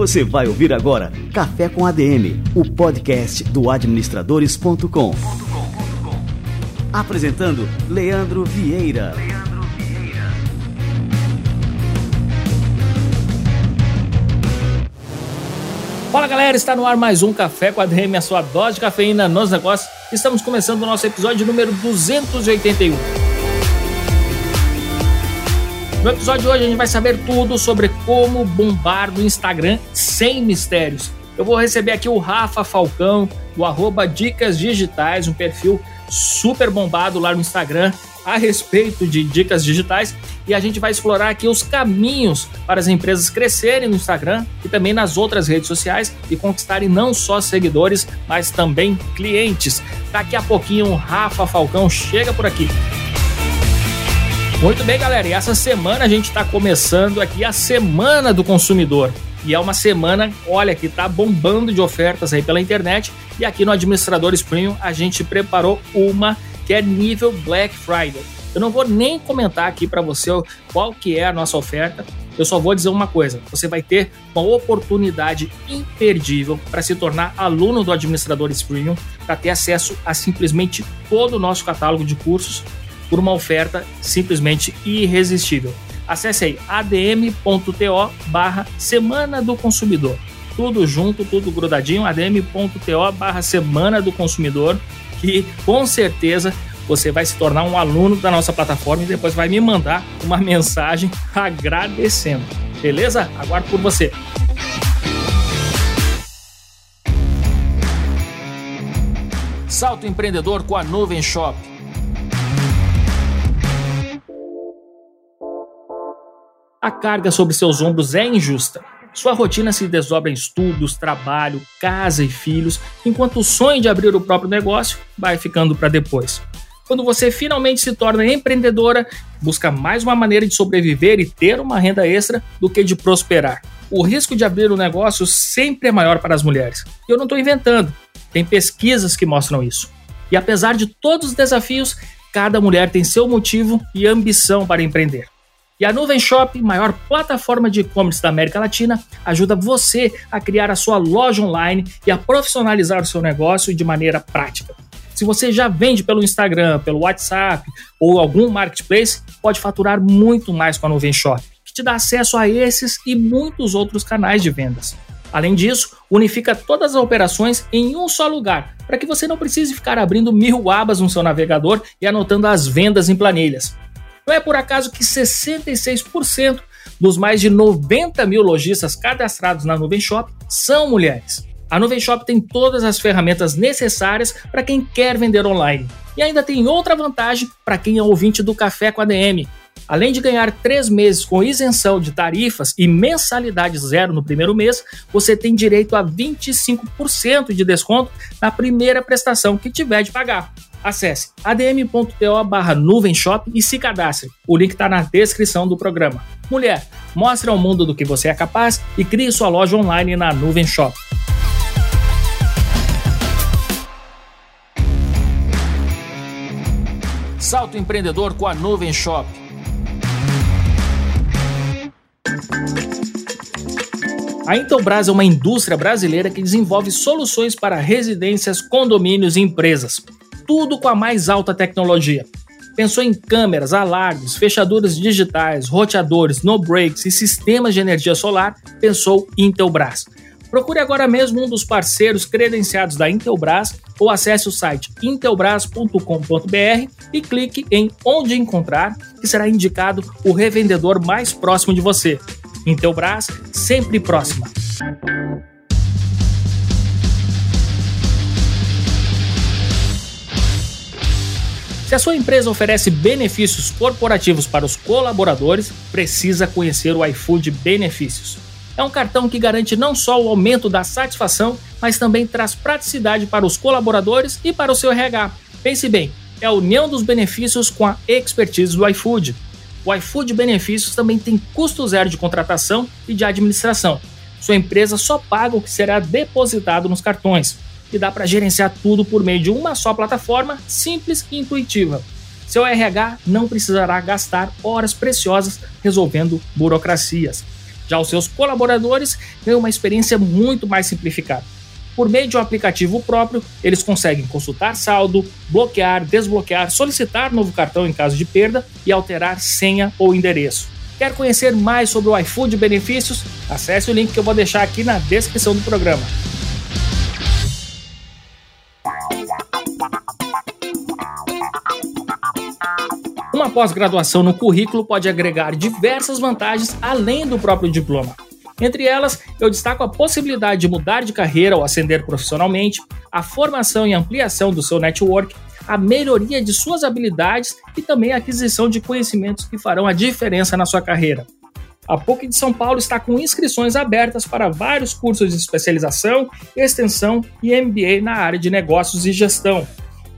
Você vai ouvir agora Café com ADM, o podcast do administradores.com. Apresentando Leandro Vieira. Fala galera, está no ar mais um Café com ADM, a sua dose de cafeína nos negócios. Estamos começando o nosso episódio número 281. No episódio de hoje a gente vai saber tudo sobre como bombar no Instagram sem mistérios. Eu vou receber aqui o Rafa Falcão, do arroba Dicas Digitais, um perfil super bombado lá no Instagram a respeito de dicas digitais e a gente vai explorar aqui os caminhos para as empresas crescerem no Instagram e também nas outras redes sociais e conquistarem não só seguidores, mas também clientes. Daqui a pouquinho o Rafa Falcão chega por aqui. Muito bem, galera, e essa semana a gente está começando aqui a Semana do Consumidor. E é uma semana, olha, que tá bombando de ofertas aí pela internet. E aqui no Administradores Premium a gente preparou uma que é nível Black Friday. Eu não vou nem comentar aqui para você qual que é a nossa oferta. Eu só vou dizer uma coisa: você vai ter uma oportunidade imperdível para se tornar aluno do Administradores Premium, para ter acesso a simplesmente todo o nosso catálogo de cursos por uma oferta simplesmente irresistível. Acesse aí adm.to barra Semana do Consumidor. Tudo junto, tudo grudadinho, adm.to barra Semana do Consumidor, que com certeza você vai se tornar um aluno da nossa plataforma e depois vai me mandar uma mensagem agradecendo. Beleza? Aguardo por você. Salto empreendedor com a Nuvem Shop. A carga sobre seus ombros é injusta. Sua rotina se desdobra em estudos, trabalho, casa e filhos, enquanto o sonho de abrir o próprio negócio vai ficando para depois. Quando você finalmente se torna empreendedora, busca mais uma maneira de sobreviver e ter uma renda extra do que de prosperar. O risco de abrir um negócio sempre é maior para as mulheres. Eu não estou inventando, tem pesquisas que mostram isso. E apesar de todos os desafios, cada mulher tem seu motivo e ambição para empreender. E a Nuvem Shop, maior plataforma de e-commerce da América Latina, ajuda você a criar a sua loja online e a profissionalizar o seu negócio de maneira prática. Se você já vende pelo Instagram, pelo WhatsApp ou algum marketplace, pode faturar muito mais com a Nuvem Shop, que te dá acesso a esses e muitos outros canais de vendas. Além disso, unifica todas as operações em um só lugar, para que você não precise ficar abrindo mil abas no seu navegador e anotando as vendas em planilhas. Não é por acaso que 66% dos mais de 90 mil lojistas cadastrados na Nuvem Shop são mulheres. A Nuvem Shop tem todas as ferramentas necessárias para quem quer vender online. E ainda tem outra vantagem para quem é ouvinte do Café com a DM. Além de ganhar três meses com isenção de tarifas e mensalidade zero no primeiro mês, você tem direito a 25% de desconto na primeira prestação que tiver de pagar. Acesse adm.to barra nuvenshop e se cadastre. O link está na descrição do programa. Mulher, mostre ao mundo do que você é capaz e crie sua loja online na Nuvem Shop. Salto empreendedor com a Nuvem Shop. A Intelbras é uma indústria brasileira que desenvolve soluções para residências, condomínios e empresas tudo com a mais alta tecnologia. Pensou em câmeras, alarmes, fechaduras digitais, roteadores, no breaks e sistemas de energia solar? Pensou Intelbras. Procure agora mesmo um dos parceiros credenciados da Intelbras ou acesse o site intelbras.com.br e clique em Onde Encontrar, que será indicado o revendedor mais próximo de você. Intelbras, sempre próxima. Se a sua empresa oferece benefícios corporativos para os colaboradores, precisa conhecer o iFood Benefícios. É um cartão que garante não só o aumento da satisfação, mas também traz praticidade para os colaboradores e para o seu RH. Pense bem, é a união dos benefícios com a expertise do iFood. O iFood Benefícios também tem custo zero de contratação e de administração. Sua empresa só paga o que será depositado nos cartões e dá para gerenciar tudo por meio de uma só plataforma simples e intuitiva. Seu RH não precisará gastar horas preciosas resolvendo burocracias. Já os seus colaboradores têm uma experiência muito mais simplificada. Por meio de um aplicativo próprio, eles conseguem consultar saldo, bloquear, desbloquear, solicitar novo cartão em caso de perda e alterar senha ou endereço. Quer conhecer mais sobre o iFood benefícios? Acesse o link que eu vou deixar aqui na descrição do programa. Uma pós-graduação no currículo pode agregar diversas vantagens além do próprio diploma. Entre elas, eu destaco a possibilidade de mudar de carreira ou ascender profissionalmente, a formação e ampliação do seu network, a melhoria de suas habilidades e também a aquisição de conhecimentos que farão a diferença na sua carreira. A PUC de São Paulo está com inscrições abertas para vários cursos de especialização, extensão e MBA na área de negócios e gestão.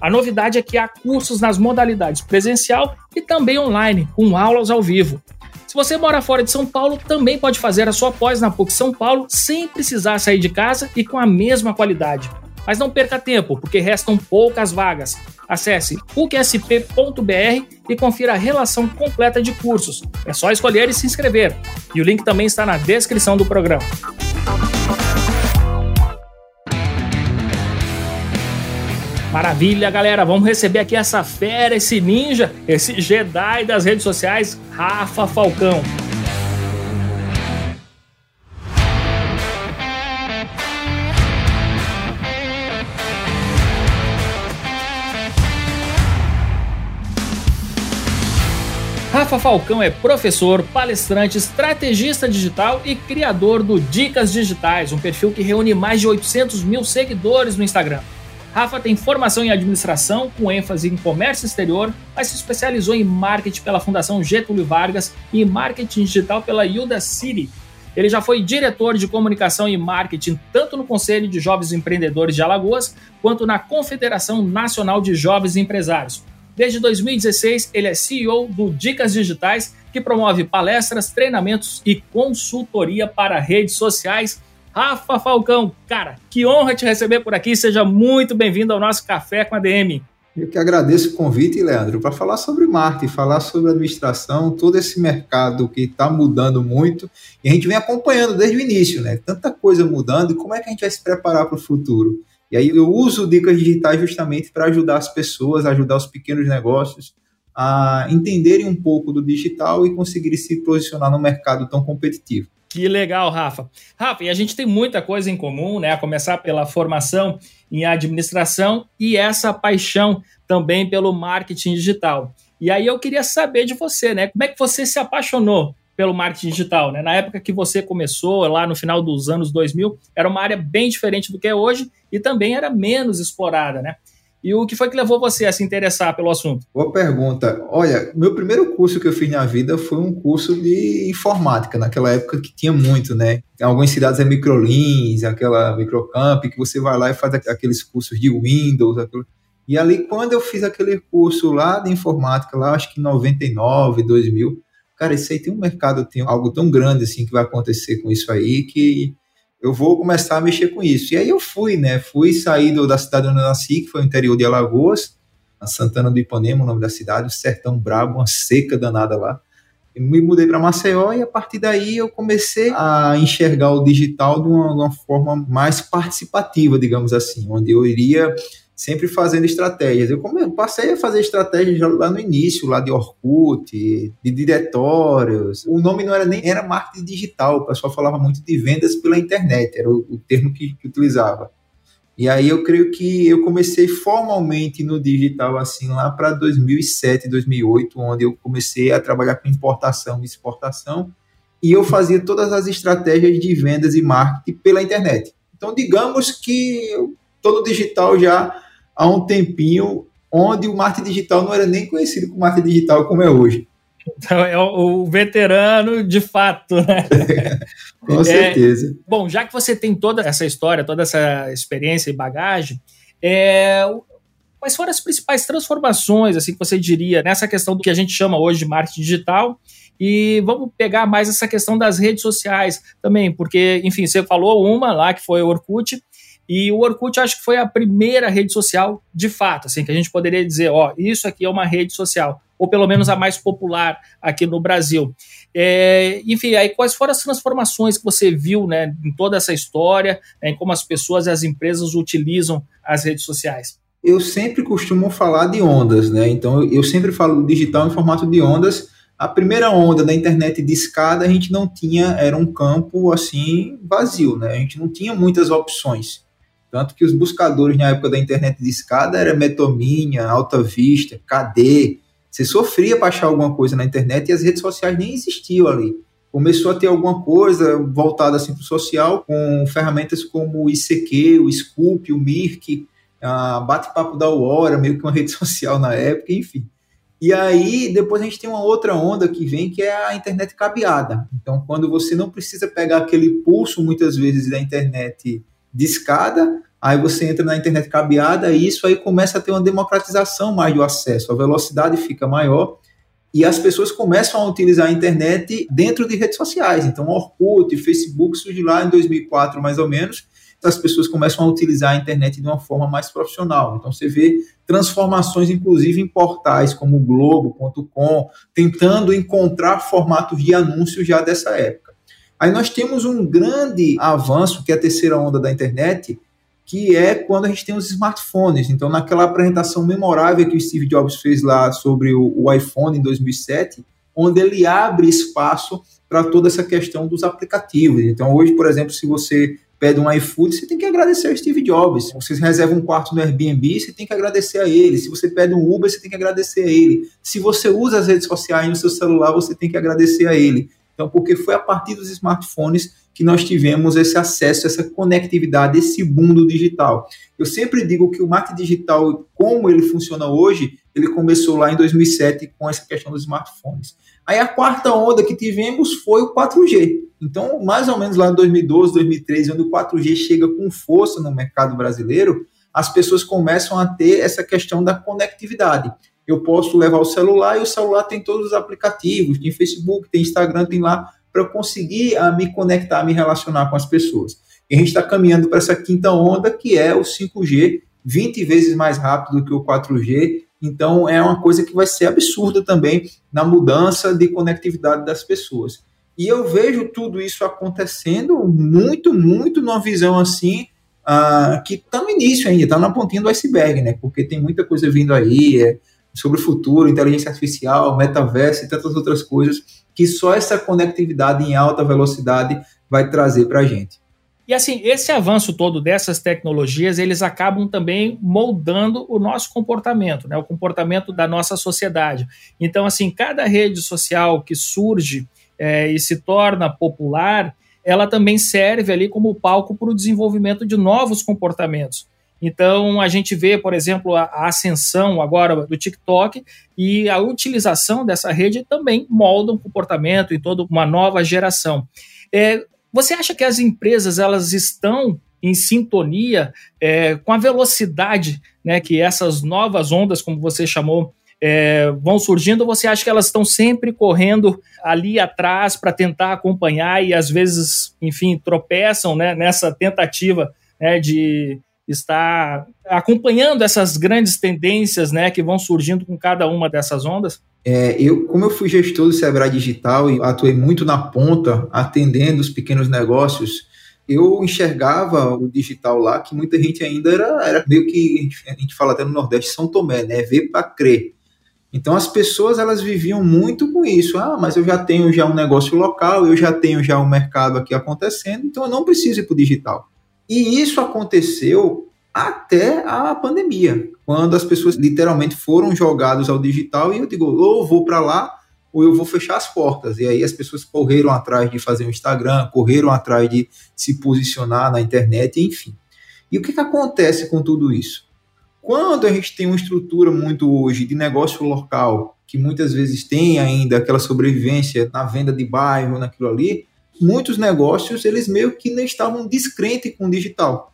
A novidade é que há cursos nas modalidades presencial e também online, com aulas ao vivo. Se você mora fora de São Paulo, também pode fazer a sua pós na PUC São Paulo sem precisar sair de casa e com a mesma qualidade. Mas não perca tempo, porque restam poucas vagas. Acesse pucsp.br e confira a relação completa de cursos. É só escolher e se inscrever. E o link também está na descrição do programa. Maravilha, galera. Vamos receber aqui essa fera, esse ninja, esse Jedi das redes sociais, Rafa Falcão. Rafa Falcão é professor, palestrante, estrategista digital e criador do Dicas Digitais, um perfil que reúne mais de 800 mil seguidores no Instagram. Rafa tem formação em administração, com ênfase em comércio exterior, mas se especializou em marketing pela Fundação Getúlio Vargas e marketing digital pela Yuda City. Ele já foi diretor de comunicação e marketing tanto no Conselho de Jovens Empreendedores de Alagoas quanto na Confederação Nacional de Jovens Empresários. Desde 2016, ele é CEO do Dicas Digitais, que promove palestras, treinamentos e consultoria para redes sociais Rafa Falcão, cara, que honra te receber por aqui. Seja muito bem-vindo ao nosso Café com a DM. Eu que agradeço o convite, Leandro, para falar sobre marketing, falar sobre administração, todo esse mercado que está mudando muito e a gente vem acompanhando desde o início, né? Tanta coisa mudando e como é que a gente vai se preparar para o futuro? E aí eu uso dicas digitais justamente para ajudar as pessoas, ajudar os pequenos negócios a entenderem um pouco do digital e conseguirem se posicionar no mercado tão competitivo. Que legal, Rafa. Rafa, e a gente tem muita coisa em comum, né? A começar pela formação em administração e essa paixão também pelo marketing digital. E aí eu queria saber de você, né? Como é que você se apaixonou pelo marketing digital, né? Na época que você começou, lá no final dos anos 2000, era uma área bem diferente do que é hoje e também era menos explorada, né? E o que foi que levou você a se interessar pelo assunto? Boa pergunta. Olha, meu primeiro curso que eu fiz na vida foi um curso de informática, naquela época que tinha muito, né? Em algumas cidades é microlins, aquela microcamp, que você vai lá e faz aqueles cursos de Windows, aquilo. E ali, quando eu fiz aquele curso lá de informática, lá acho que em 99, 2000, cara, isso aí tem um mercado, tem algo tão grande assim que vai acontecer com isso aí que eu vou começar a mexer com isso. E aí eu fui, né? Fui sair da cidade onde eu nasci, que foi o interior de Alagoas, a Santana do Ipanema, o nome da cidade, o sertão brabo, uma seca danada lá. E me mudei para Maceió e a partir daí eu comecei a enxergar o digital de uma, de uma forma mais participativa, digamos assim, onde eu iria sempre fazendo estratégias. Eu passei a fazer estratégias lá no início, lá de Orkut, de diretórios. O nome não era nem era marketing digital, o pessoal falava muito de vendas pela internet, era o, o termo que, que utilizava. E aí eu creio que eu comecei formalmente no digital assim lá para 2007, 2008, onde eu comecei a trabalhar com importação e exportação, e eu fazia todas as estratégias de vendas e marketing pela internet. Então, digamos que eu, todo digital já há um tempinho onde o marketing digital não era nem conhecido como marketing digital como é hoje. Então é o, veterano de fato, né? Com é, certeza. Bom, já que você tem toda essa história, toda essa experiência e bagagem, é, quais foram as principais transformações assim que você diria nessa questão do que a gente chama hoje de marketing digital? E vamos pegar mais essa questão das redes sociais também, porque, enfim, você falou uma lá que foi o Orkut, E o Orkut acho que foi a primeira rede social de fato, assim, que a gente poderia dizer, ó, isso aqui é uma rede social, ou pelo menos a mais popular aqui no Brasil. É, enfim, aí quais foram as transformações que você viu né, em toda essa história, né, em como as pessoas e as empresas utilizam as redes sociais? Eu sempre costumo falar de ondas, né? Então eu sempre falo digital em formato de ondas. A primeira onda da internet de escada a gente não tinha, era um campo assim vazio, né? A gente não tinha muitas opções. Tanto que os buscadores na época da internet de escada era Metominha, Alta Vista, KD, você sofria para achar alguma coisa na internet e as redes sociais nem existiam ali. Começou a ter alguma coisa voltada assim para o social, com ferramentas como o ICQ, o Scoop, o Mirk, a Bate-Papo da Hora, meio que uma rede social na época, enfim. E aí, depois a gente tem uma outra onda que vem, que é a internet cabeada. Então, quando você não precisa pegar aquele pulso, muitas vezes, da internet de escada, aí você entra na internet cabeada e isso aí começa a ter uma democratização mais do acesso, a velocidade fica maior e as pessoas começam a utilizar a internet dentro de redes sociais. Então, Orkut, Facebook surge lá em 2004, mais ou menos, as pessoas começam a utilizar a internet de uma forma mais profissional. Então, você vê transformações, inclusive em portais como o Globo.com, tentando encontrar formatos de anúncios já dessa época. Aí nós temos um grande avanço, que é a terceira onda da internet, que é quando a gente tem os smartphones. Então, naquela apresentação memorável que o Steve Jobs fez lá sobre o, o iPhone em 2007, onde ele abre espaço para toda essa questão dos aplicativos. Então, hoje, por exemplo, se você pede um iFood, você tem que agradecer ao Steve Jobs. Se você reserva um quarto no Airbnb, você tem que agradecer a ele. Se você pede um Uber, você tem que agradecer a ele. Se você usa as redes sociais no seu celular, você tem que agradecer a ele. Então, porque foi a partir dos smartphones que nós tivemos esse acesso, essa conectividade, esse mundo digital. Eu sempre digo que o marketing digital, como ele funciona hoje, ele começou lá em 2007 com essa questão dos smartphones. Aí a quarta onda que tivemos foi o 4G. Então, mais ou menos lá em 2012, 2013, onde o 4G chega com força no mercado brasileiro, as pessoas começam a ter essa questão da conectividade. Eu posso levar o celular e o celular tem todos os aplicativos, tem Facebook, tem Instagram, tem lá para eu conseguir a, ah, me conectar, me relacionar com as pessoas. E a gente está caminhando para essa quinta onda, que é o 5G, 20 vezes mais rápido do que o 4G. Então, é uma coisa que vai ser absurda também na mudança de conectividade das pessoas. E eu vejo tudo isso acontecendo muito, muito numa visão assim, uh, que está no início ainda, está na pontinha do iceberg, né? Porque tem muita coisa vindo aí é, sobre o futuro, inteligência artificial, metaverso e tantas outras coisas que só essa conectividade em alta velocidade vai trazer para a gente. E assim, esse avanço todo dessas tecnologias, eles acabam também moldando o nosso comportamento, né? o comportamento da nossa sociedade. Então, assim, cada rede social que surge é, e se torna popular, ela também serve ali como palco para o desenvolvimento de novos comportamentos. Então, a gente vê, por exemplo, a, ascensão agora do TikTok e a utilização dessa rede também molda um comportamento em toda uma nova geração. É, você acha que as empresas elas estão em sintonia é, com a velocidade né, que essas novas ondas, como você chamou, é, vão surgindo, você acha que elas estão sempre correndo ali atrás para tentar acompanhar e às vezes, enfim, tropeçam né, nessa tentativa né, de está acompanhando essas grandes tendências né, que vão surgindo com cada uma dessas ondas? É, eu, como eu fui gestor do Sebrae Digital e atuei muito na ponta, atendendo os pequenos negócios, eu enxergava o digital lá que muita gente ainda era, era meio que, a gente, a gente fala até no Nordeste, São Tomé, né? Ver para crer. Então as pessoas elas viviam muito com isso. Ah, mas eu já tenho já um negócio local, eu já tenho já um mercado aqui acontecendo, então eu não preciso ir para o digital. E isso aconteceu até a pandemia, quando as pessoas literalmente foram jogadas ao digital e eu digo, ou vou para lá ou eu vou fechar as portas. E aí as pessoas correram atrás de fazer um Instagram, correram atrás de se posicionar na internet, enfim. E o que, que acontece com tudo isso? Quando a gente tem uma estrutura muito hoje de negócio local, que muitas vezes tem ainda aquela sobrevivência na venda de bairro, naquilo ali, muitos negócios eles meio que não estavam descrentes com o digital.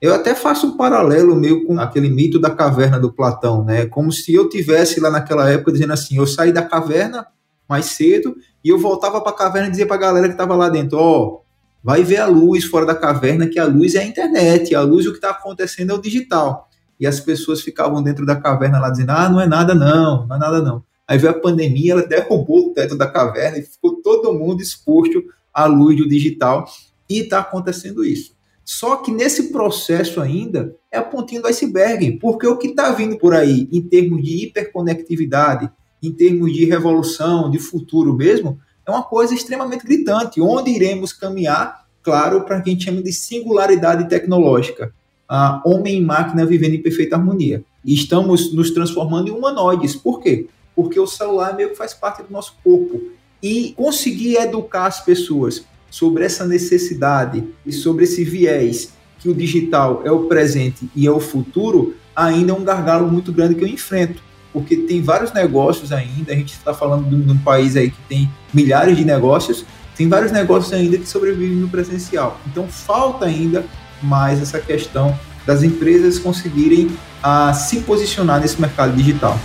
Eu até faço um paralelo meio com aquele mito da caverna do Platão, né? Como se eu tivesse lá naquela época dizendo assim, eu saí da caverna mais cedo e eu voltava para a caverna e dizia para a galera que estava lá dentro, ó, oh, vai ver a luz fora da caverna, que a luz é a internet, a luz o que está acontecendo é o digital. E as pessoas ficavam dentro da caverna lá dizendo, ah, não é nada não, não é nada não. Aí veio a pandemia, ela derrubou o teto da caverna e ficou todo mundo exposto à luz do digital. E está acontecendo isso. Só que nesse processo ainda é a pontinha do iceberg, porque o que está vindo por aí em termos de hiperconectividade, em termos de revolução, de futuro mesmo, é uma coisa extremamente gritante. Onde iremos caminhar, claro, para quem chama de singularidade tecnológica. A homem e máquina vivendo em perfeita harmonia. E estamos nos transformando em humanoides. Por quê? Porque o celular meio que faz parte do nosso corpo. E conseguir educar as pessoas sobre essa necessidade e sobre esse viés que o digital é o presente e é o futuro, ainda é um gargalo muito grande que eu enfrento. Porque tem vários negócios ainda, a gente está falando de um país aí que tem milhares de negócios, tem vários negócios ainda que sobrevivem no presencial. Então falta ainda mais essa questão das empresas conseguirem a, ah, se posicionar nesse mercado digital.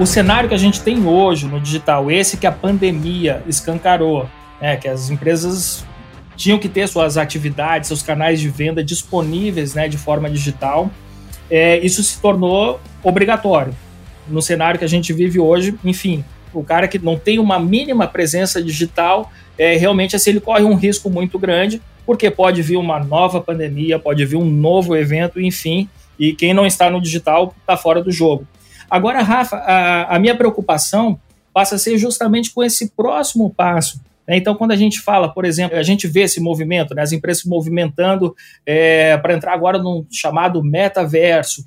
O cenário que a gente tem hoje no digital, esse que a pandemia escancarou, né, que as empresas tinham que ter suas atividades, seus canais de venda disponíveis né, de forma digital, é, isso se tornou obrigatório. No cenário que a gente vive hoje, enfim, o cara que não tem uma mínima presença digital, é, realmente assim, ele corre um risco muito grande, porque pode vir uma nova pandemia, pode vir um novo evento, enfim, e quem não está no digital está fora do jogo. Agora, Rafa, a, a minha preocupação passa a ser justamente com esse próximo passo. Né? Então, quando a gente fala, por exemplo, a gente vê esse movimento, né, as empresas se movimentando é, para entrar agora num chamado metaverso.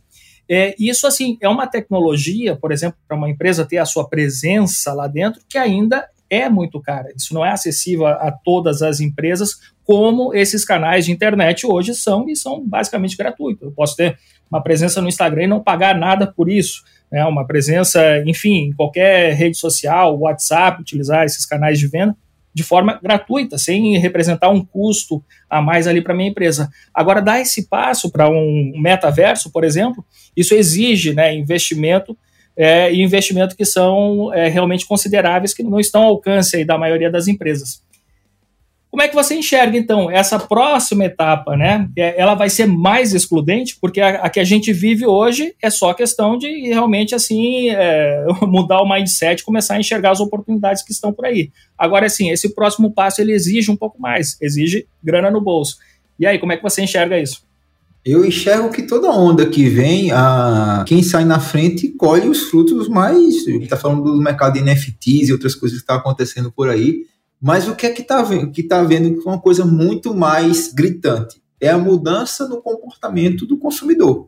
É, isso, assim, é uma tecnologia, por exemplo, para uma empresa ter a sua presença lá dentro, que ainda é muito cara. Isso não é acessível a, a todas as empresas, como esses canais de internet hoje são, e são basicamente gratuitos. Eu posso ter uma presença no Instagram e não pagar nada por isso né, uma presença, enfim, em qualquer rede social, WhatsApp, utilizar esses canais de venda de forma gratuita, sem representar um custo a mais ali para minha empresa. Agora, dar esse passo para um metaverso, por exemplo, isso exige né, investimento é, e investimento que são é, realmente consideráveis, que não estão ao alcance da maioria das empresas. Como é que você enxerga, então, essa próxima etapa, né? É, ela vai ser mais excludente, porque a, a que a gente vive hoje é só questão de realmente, assim, é, mudar o mindset, começar a enxergar as oportunidades que estão por aí. Agora, assim, esse próximo passo, ele exige um pouco mais, exige grana no bolso. E aí, como é que você enxerga isso? Eu enxergo que toda onda que vem, a quem sai na frente colhe os frutos mais. Está falando do mercado de NFTs e outras coisas que estão tá acontecendo por aí mas o que é que está vendo? que está vendo é uma coisa muito mais gritante é a mudança no comportamento do consumidor.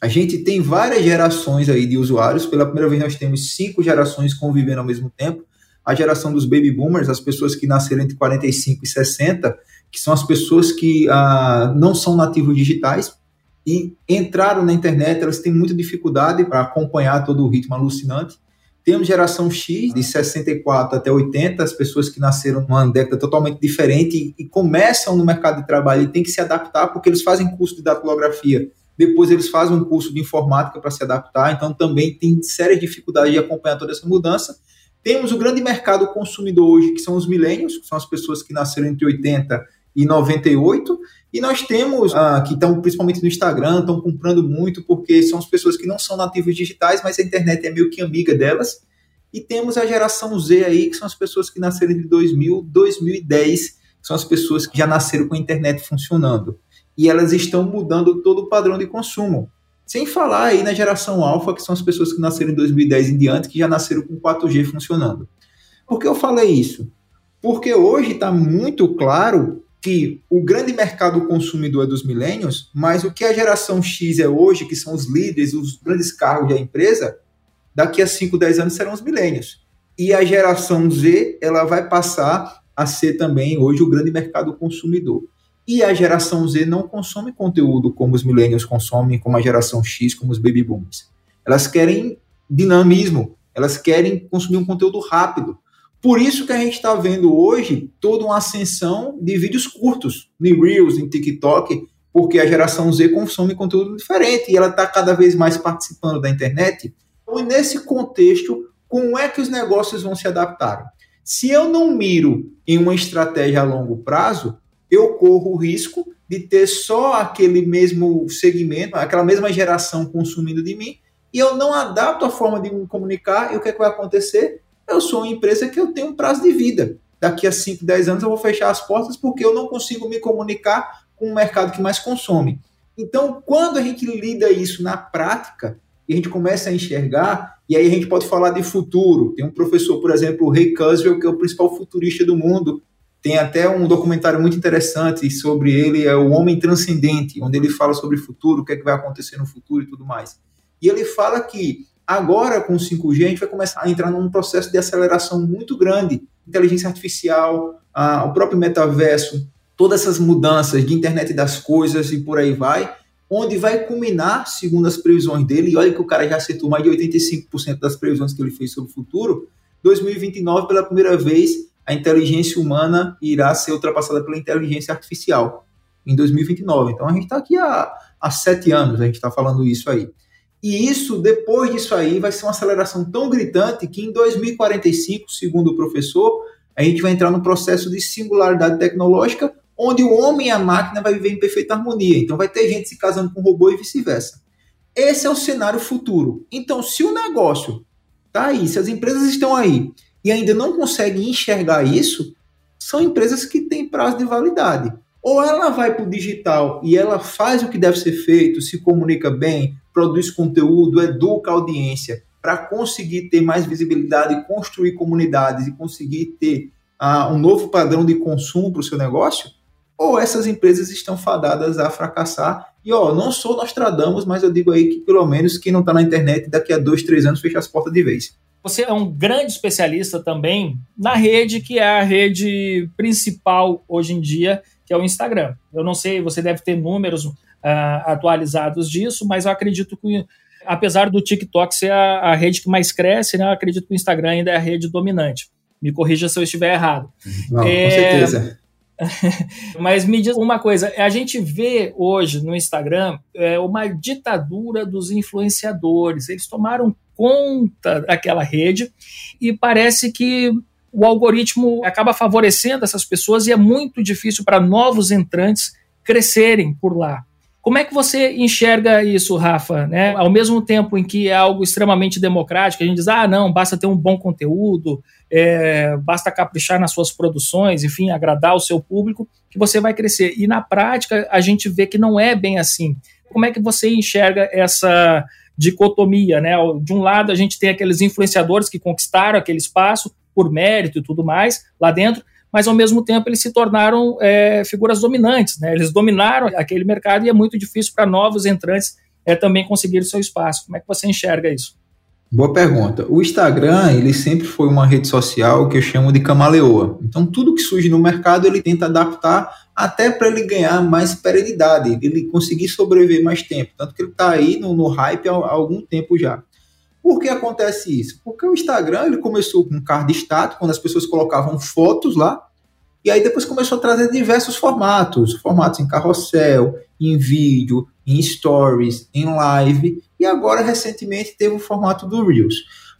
A gente tem várias gerações aí de usuários. Pela primeira vez nós temos cinco gerações convivendo ao mesmo tempo. A geração dos baby boomers, as pessoas que nasceram entre 45 e 60, que são as pessoas que ah, não são nativos digitais e entraram na internet, elas têm muita dificuldade para acompanhar todo o ritmo alucinante. Temos geração X, de 64 até 80, as pessoas que nasceram numa década totalmente diferente e, e começam no mercado de trabalho e têm que se adaptar porque eles fazem curso de datilografia. Depois eles fazem um curso de informática para se adaptar, então também tem sérias dificuldades de acompanhar toda essa mudança. Temos o grande mercado consumidor hoje, que são os milênios, que são as pessoas que nasceram entre 80 e 98, e nós temos, ah, que estão principalmente no Instagram, estão comprando muito, porque são as pessoas que não são nativos digitais, mas a internet é meio que amiga delas. E temos a geração Z aí, que são as pessoas que nasceram entre 2000 e 2010, que são as pessoas que já nasceram com a internet funcionando. E elas estão mudando todo o padrão de consumo. Sem falar aí na geração alfa, que são as pessoas que nasceram em 2010 em diante, que já nasceram com 4G funcionando. Por que eu falei isso? Porque hoje está muito claro que o grande mercado consumidor é dos milênios, mas o que a geração X é hoje, que são os líderes, os grandes cargos da empresa, daqui a 5, 10 anos serão os milênios. E a geração Z, ela vai passar a ser também hoje o grande mercado consumidor. E a geração Z não consome conteúdo como os milênios consomem, como a geração X, como os baby boomers. Elas querem dinamismo, elas querem consumir um conteúdo rápido. Por isso que a gente está vendo hoje toda uma ascensão de vídeos curtos, em Reels, em TikTok, porque a geração Z consome conteúdo diferente e ela está cada vez mais participando da internet. Então, nesse contexto, como é que os negócios vão se adaptar? Se eu não miro em uma estratégia a longo prazo, eu corro o risco de ter só aquele mesmo segmento, aquela mesma geração consumindo de mim, e eu não adapto a forma de me comunicar, e o que, é que vai acontecer? Eu sou uma empresa que eu tenho um prazo de vida. Daqui a 5, 10 anos eu vou fechar as portas porque eu não consigo me comunicar com o mercado que mais consome. Então, quando a gente lida isso na prática, e a gente começa a enxergar, e aí a gente pode falar de futuro. Tem um professor, por exemplo, o Ray Kurzweil, que é o principal futurista do mundo. Tem até um documentário muito interessante sobre ele, é O Homem Transcendente, onde ele fala sobre o futuro, o que, é que vai acontecer no futuro e tudo mais. E ele fala que agora, com o 5G, a gente vai começar a entrar num processo de aceleração muito grande. Inteligência artificial, a, o próprio metaverso, todas essas mudanças de internet das coisas e por aí vai, onde vai culminar, segundo as previsões dele, e olha que o cara já acertou mais de 85% das previsões que ele fez sobre o futuro, 2029, pela primeira vez, a inteligência humana irá ser ultrapassada pela inteligência artificial, em 2029. Então a gente está aqui há, há sete anos, a gente está falando isso aí. E isso, depois disso aí, vai ser uma aceleração tão gritante que em 2045, segundo o professor, a gente vai entrar no processo de singularidade tecnológica, onde o homem e a máquina vai viver em perfeita harmonia. Então vai ter gente se casando com robô e vice-versa. Esse é o cenário futuro. Então, se o negócio está aí, se as empresas estão aí e ainda não conseguem enxergar isso, são empresas que têm prazo de validade. Ou ela vai para o digital e ela faz o que deve ser feito, se comunica bem, produz conteúdo, educa a audiência para conseguir ter mais visibilidade, construir comunidades e conseguir ter uh, um novo padrão de consumo para o seu negócio, ou essas empresas estão fadadas a fracassar. E ó, não sou Nostradamus, mas eu digo aí que pelo menos quem não está na internet daqui a dois, três anos fecha as portas de vez. Você é um grande especialista também na rede que é a rede principal hoje em dia, que é o Instagram. Eu não sei, você deve ter números uh, atualizados disso, mas eu acredito que, apesar do TikTok ser a, a rede que mais cresce, né, eu acredito que o Instagram ainda é a rede dominante. Me corrija se eu estiver errado. Não, é... Com certeza. Mas me diz uma coisa: a gente vê hoje no Instagram é, uma ditadura dos influenciadores. Eles tomaram conta daquela rede e parece que o algoritmo acaba favorecendo essas pessoas e é muito difícil para novos entrantes crescerem por lá. Como é que você enxerga isso, Rafa? Né? Ao mesmo tempo em que é algo extremamente democrático, a gente diz, ah, não, basta ter um bom conteúdo, é, basta caprichar nas suas produções, enfim, agradar o seu público, que você vai crescer. E na prática, a gente vê que não é bem assim. Como é que você enxerga essa dicotomia, né? De um lado, a gente tem aqueles influenciadores que conquistaram aquele espaço por mérito e tudo mais lá dentro, mas ao mesmo tempo eles se tornaram é, figuras dominantes, né? Eles dominaram aquele mercado e é muito difícil para novos entrantes é, também conseguir seu espaço. Como é que você enxerga isso? Boa pergunta. O Instagram, ele sempre foi uma rede social que eu chamo de camaleoa. Então, tudo que surge no mercado, ele tenta adaptar até para ele ganhar mais perenidade, ele conseguir sobreviver mais tempo. Tanto que ele está aí no, no hype há, há algum tempo já. Por que acontece isso? Porque o Instagram ele começou com um card status, quando as pessoas colocavam fotos lá, e aí depois começou a trazer diversos formatos, formatos em carrossel, em vídeo, em stories, em live, e agora recentemente teve o formato do Reels.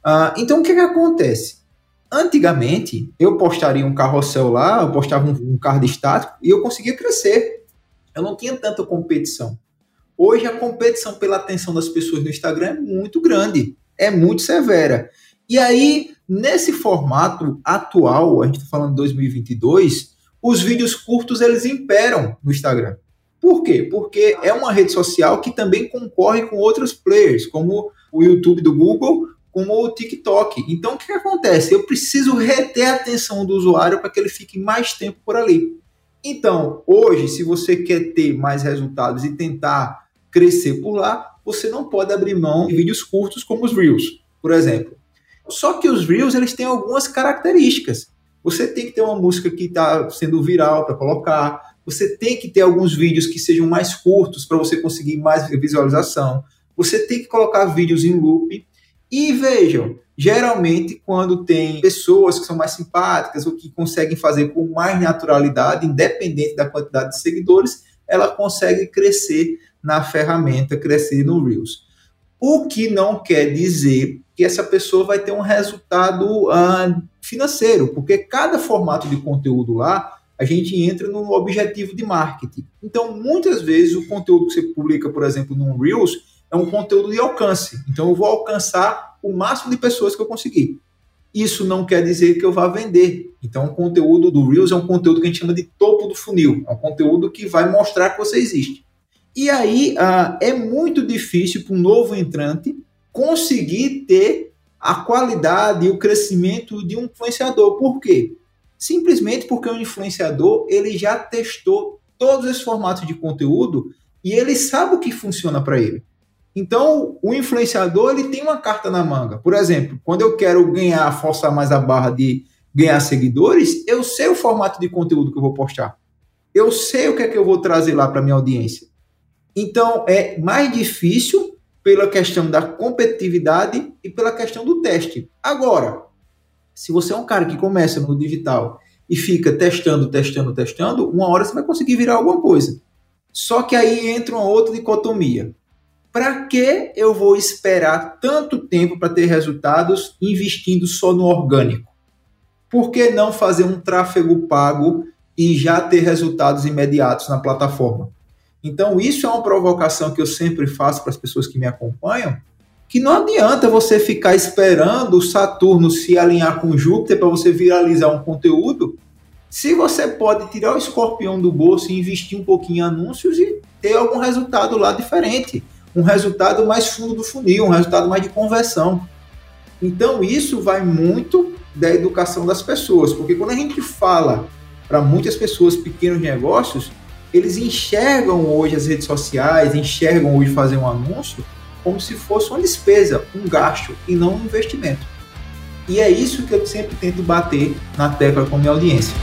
Uh, então o que, que acontece? Antigamente, eu postaria um carrossel lá, eu postava um, um card estático e eu conseguia crescer. Eu não tinha tanta competição. Hoje a competição pela atenção das pessoas no Instagram é muito grande é muito severa. E aí, nesse formato atual, a gente está falando de 2022, os vídeos curtos eles imperam no Instagram. Por quê? Porque é uma rede social que também concorre com outros players, como o YouTube do Google, como o TikTok. Então, o que, que acontece? Eu preciso reter a atenção do usuário para que ele fique mais tempo por ali. Então, hoje, se você quer ter mais resultados e tentar crescer por lá, você não pode abrir mão de vídeos curtos como os Reels, por exemplo. Só que os Reels eles têm algumas características. Você tem que ter uma música que está sendo viral para colocar. Você tem que ter alguns vídeos que sejam mais curtos para você conseguir mais visualização. Você tem que colocar vídeos em loop. E vejam, geralmente quando tem pessoas que são mais simpáticas ou que conseguem fazer com mais naturalidade, independente da quantidade de seguidores, ela consegue crescer na ferramenta crescer no Reels. O que não quer dizer que essa pessoa vai ter um resultado uh, financeiro, porque cada formato de conteúdo lá, a gente entra no objetivo de marketing. Então, muitas vezes, o conteúdo que você publica, por exemplo, no Reels, é um conteúdo de alcance. Então, eu vou alcançar o máximo de pessoas que eu conseguir. Isso não quer dizer que eu vá vender. Então, o conteúdo do Reels é um conteúdo que a gente chama de topo do funil. É um conteúdo que vai mostrar que você existe. E aí, uh, é muito difícil para um novo entrante conseguir ter a qualidade e o crescimento de um influenciador. Por quê? Simplesmente porque o influenciador ele já testou todos esses formatos de conteúdo e ele sabe o que funciona para ele. Então, o influenciador ele tem uma carta na manga. Por exemplo, quando eu quero ganhar, forçar mais a barra de ganhar seguidores, eu sei o formato de conteúdo que eu vou postar. Eu sei o que é que eu vou trazer lá para minha audiência. Então, é mais difícil pela questão da competitividade e pela questão do teste. Agora, se você é um cara que começa no digital e fica testando, testando, testando, uma hora você vai conseguir virar alguma coisa. Só que aí entra uma outra dicotomia. Para que eu vou esperar tanto tempo para ter resultados investindo só no orgânico? Por que não fazer um tráfego pago e já ter resultados imediatos na plataforma? Então, isso é uma provocação que eu sempre faço para as pessoas que me acompanham, que não adianta você ficar esperando o Saturno se alinhar com Júpiter para você viralizar um conteúdo, se você pode tirar o escorpião do bolso e investir um pouquinho em anúncios e ter algum resultado lá diferente, um resultado mais fundo do funil, um resultado mais de conversão. Então, isso vai muito da educação das pessoas, porque quando a gente fala para muitas pessoas pequenos negócios, eles enxergam hoje as redes sociais, enxergam hoje fazer um anúncio como se fosse uma despesa, um gasto e não um investimento. E é isso que eu sempre tento bater na tecla com a minha audiência.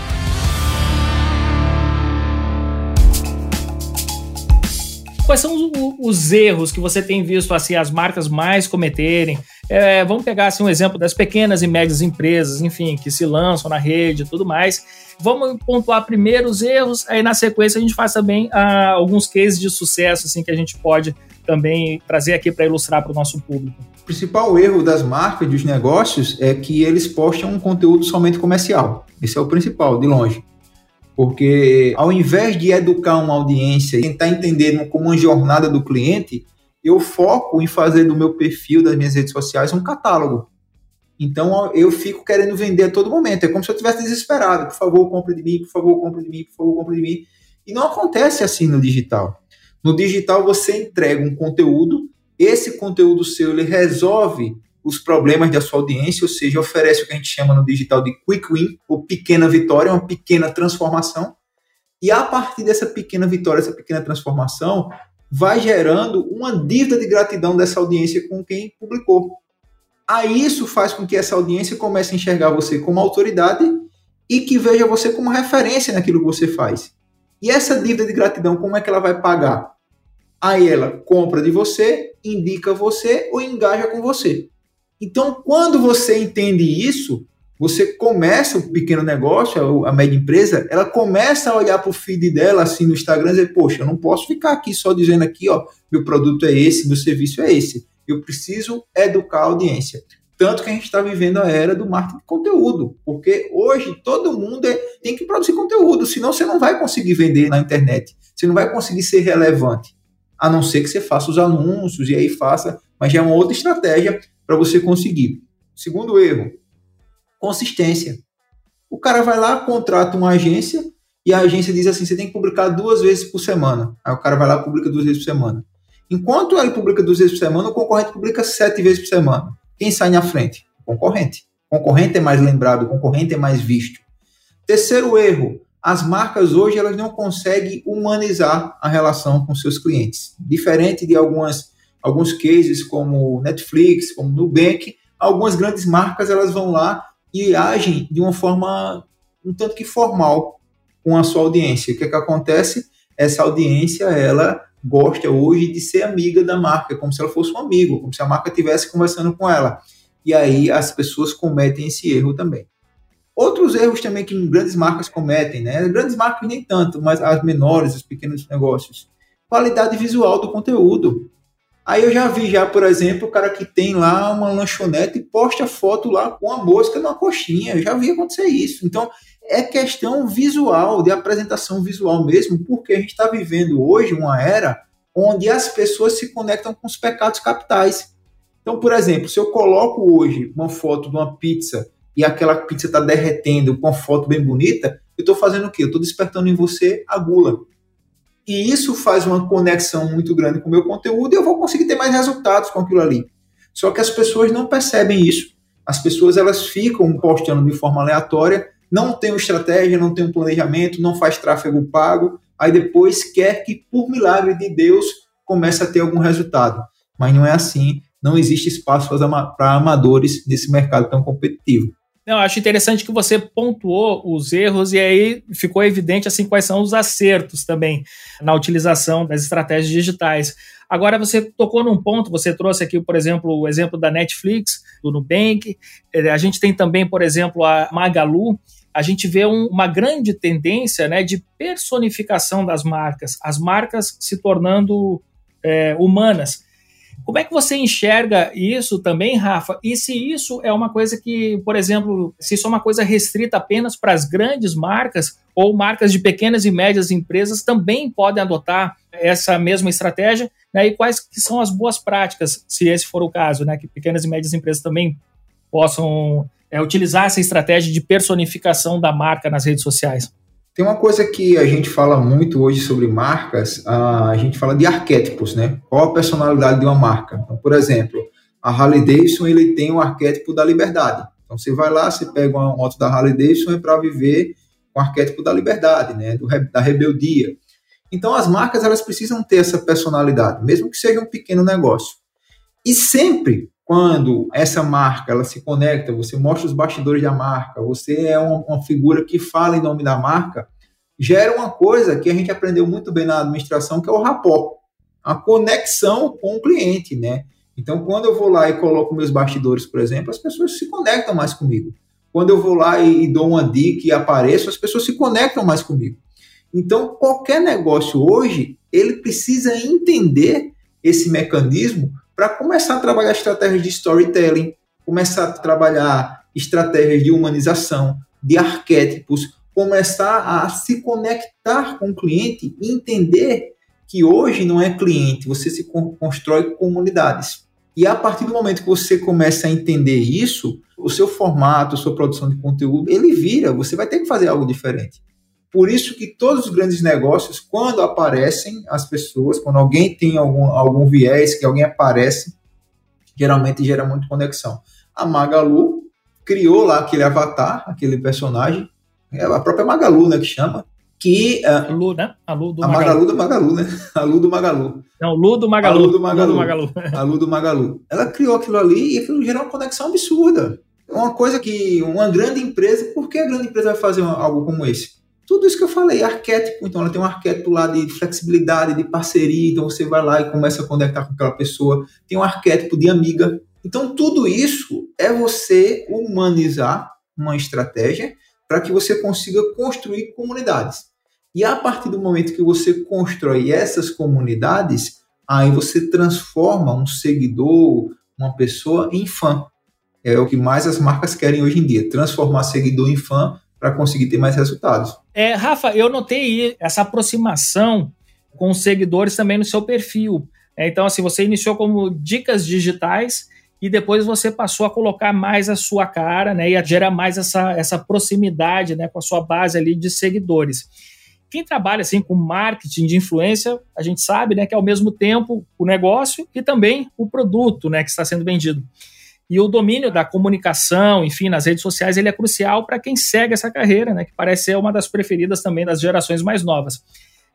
Quais são os, os, erros que você tem visto assim as marcas mais cometerem? É, vamos pegar assim, um exemplo das pequenas e médias empresas, enfim, que se lançam na rede e tudo mais. Vamos pontuar primeiro os erros, aí na sequência a gente faz também ah, alguns cases de sucesso assim que a gente pode também trazer aqui para ilustrar para o nosso público. O principal erro das marcas e dos negócios é que eles postam um conteúdo somente comercial. Esse é o principal, de longe. Porque ao invés de educar uma audiência e tentar entender como uma jornada do cliente, eu foco em fazer do meu perfil, das minhas redes sociais, um catálogo. Então eu fico querendo vender a todo momento. É como se eu estivesse desesperado. Por favor, compre de mim, por favor, compre de mim, por favor, compre de mim. E não acontece assim no digital. No digital você entrega um conteúdo, esse conteúdo seu ele resolve os problemas da sua audiência, ou seja, oferece o que a gente chama no digital de quick win, ou pequena vitória, uma pequena transformação. E a partir dessa pequena vitória, essa pequena transformação, vai gerando uma dívida de gratidão dessa audiência com quem publicou. Aí isso faz com que essa audiência comece a enxergar você como autoridade e que veja você como referência naquilo que você faz. E essa dívida de gratidão, como é que ela vai pagar? Aí ela compra de você, indica você ou engaja com você. Então, quando você entende isso, você começa o pequeno negócio, a média empresa, ela começa a olhar para o feed dela assim no Instagram e dizer, poxa, eu não posso ficar aqui só dizendo aqui, ó, meu produto é esse, meu serviço é esse. Eu preciso educar a audiência. Tanto que a gente está vivendo a era do marketing de conteúdo, porque hoje todo mundo é, tem que produzir conteúdo, senão você não vai conseguir vender na internet, você não vai conseguir ser relevante, a não ser que você faça os anúncios e aí faça, mas já é uma outra estratégia para você conseguir. Segundo erro, consistência. O cara vai lá, contrata uma agência e a agência diz assim: você tem que publicar duas vezes por semana. Aí o cara vai lá publica duas vezes por semana. Enquanto ele publica duas vezes por semana, o concorrente publica sete vezes por semana. Quem sai na frente? O concorrente. O concorrente é mais lembrado, o concorrente é mais visto. Terceiro erro, as marcas hoje elas não conseguem humanizar a relação com seus clientes. Diferente de algumas alguns cases como Netflix, como Nubank, algumas grandes marcas elas vão lá e agem de uma forma um tanto que formal com a sua audiência. O que, é que acontece? Essa audiência ela gosta hoje de ser amiga da marca, como se ela fosse um amigo, como se a marca estivesse conversando com ela. E aí as pessoas cometem esse erro também. Outros erros também que grandes marcas cometem, né? Grandes marcas nem tanto, mas as menores, os pequenos negócios. Qualidade visual do conteúdo Aí eu já vi já, por exemplo, o cara que tem lá uma lanchonete e posta foto lá com a mosca numa coxinha. Eu já vi acontecer isso. Então, é questão visual, de apresentação visual mesmo, porque a gente está vivendo hoje uma era onde as pessoas se conectam com os pecados capitais. Então, por exemplo, se eu coloco hoje uma foto de uma pizza e aquela pizza está derretendo com uma foto bem bonita, eu estou fazendo o quê? Eu estou despertando em você a gula. E isso faz uma conexão muito grande com o meu conteúdo e eu vou conseguir ter mais resultados com aquilo ali. Só que as pessoas não percebem isso. As pessoas elas ficam postando de forma aleatória, não tem uma estratégia, não tem um planejamento, não faz tráfego pago, aí depois quer que, por milagre de Deus, comece a ter algum resultado. Mas não é assim, não existe espaço para amadores nesse mercado tão competitivo. Não, acho interessante que você pontuou os erros e aí ficou evidente assim quais são os acertos também na utilização das estratégias digitais. Agora você tocou num ponto, você trouxe aqui, por exemplo, o exemplo da Netflix, do Nubank. Eh, a gente tem também, por exemplo, a Magalu. A gente vê um, uma grande tendência né, de personificação das marcas, as marcas se tornando é, humanas. Como é que você enxerga isso também, Rafa? E se isso é uma coisa que, por exemplo, se isso é uma coisa restrita apenas para as grandes marcas ou marcas de pequenas e médias empresas também podem adotar essa mesma estratégia? Né? E quais que são as boas práticas, se esse for o caso, né? que pequenas e médias empresas também possam é, utilizar essa estratégia de personificação da marca nas redes sociais? Tem uma coisa que a gente fala muito hoje sobre marcas, a gente fala de arquétipos, né? Qual a personalidade de uma marca? Então, por exemplo, a Harley Davidson ele tem o arquétipo da liberdade. Então você vai lá, você pega uma moto da Harley Davidson é para viver o arquétipo da liberdade, né? Do, da rebeldia. Então as marcas elas precisam ter essa personalidade, mesmo que seja um pequeno negócio. E sempre quando essa marca ela se conecta, você mostra os bastidores da marca, você é uma, uma, figura que fala em nome da marca, gera uma coisa que a gente aprendeu muito bem na administração, que é o rapport, a conexão com o cliente, né? Então, quando eu vou lá e coloco meus bastidores, por exemplo, as pessoas se conectam mais comigo. Quando eu vou lá e, e dou uma dica e apareço, as pessoas se conectam mais comigo. Então, qualquer negócio hoje, ele precisa entender esse mecanismo para começar a trabalhar estratégias de storytelling, começar a trabalhar estratégias de humanização, de arquétipos, começar a se conectar com o cliente e entender que hoje não é cliente, você se constrói comunidades. E a partir do momento que você começa a entender isso, o seu formato, a sua produção de conteúdo, ele vira, você vai ter que fazer algo diferente. Por isso que todos os grandes negócios, quando aparecem as pessoas, quando alguém tem algum, algum viés, que alguém aparece, geralmente gera muito conexão. A Magalu criou lá aquele avatar, aquele personagem, é a própria Magalu, né, que chama, que... Uh, Lu, né? A Lu do a Magalu. Magalu do Magalu, né? A Lu do Magalu. Não, Lu do Magalu. A Lu do Magalu. Lu do Magalu. a Lu do Magalu. Ela criou aquilo ali e aquilo gerou uma conexão absurda. Uma coisa que uma grande empresa, por que a grande empresa vai fazer algo como esse? Tudo isso que eu falei, arquétipo, então ela tem um arquétipo lá de flexibilidade, de parceria, então você vai lá e começa a conectar com aquela pessoa, tem um arquétipo de amiga. Então tudo isso é você humanizar uma estratégia para que você consiga construir comunidades. E a partir do momento que você constrói essas comunidades, aí você transforma um seguidor, uma pessoa em fã. É o que mais as marcas querem hoje em dia, transformar seguidor em fã para conseguir ter mais resultados. É, Rafa, eu notei essa aproximação com os seguidores também no seu perfil. É, então, assim, você iniciou como dicas digitais e depois você passou a colocar mais a sua cara, né, e a gerar mais essa, essa proximidade, né, com a sua base ali de seguidores. Quem trabalha assim com marketing de influência, a gente sabe, né, que é ao mesmo tempo o negócio e também o produto, né, que está sendo vendido. E o domínio da comunicação, enfim, nas redes sociais, ele é crucial para quem segue essa carreira, né, que parece ser uma das preferidas também das gerações mais novas.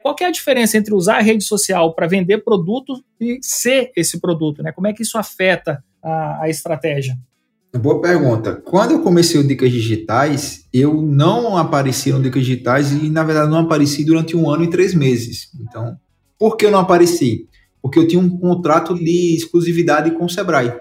Qual é a diferença entre usar a rede social para vender produto e ser esse produto? Né? Como é que isso afeta a, a estratégia? Boa pergunta. Quando eu comecei o Dicas Digitais, eu não apareci no Dicas Digitais e, na verdade, não apareci durante um ano e três meses. Então, por que eu não apareci? Porque eu tinha um contrato de exclusividade com o Sebrae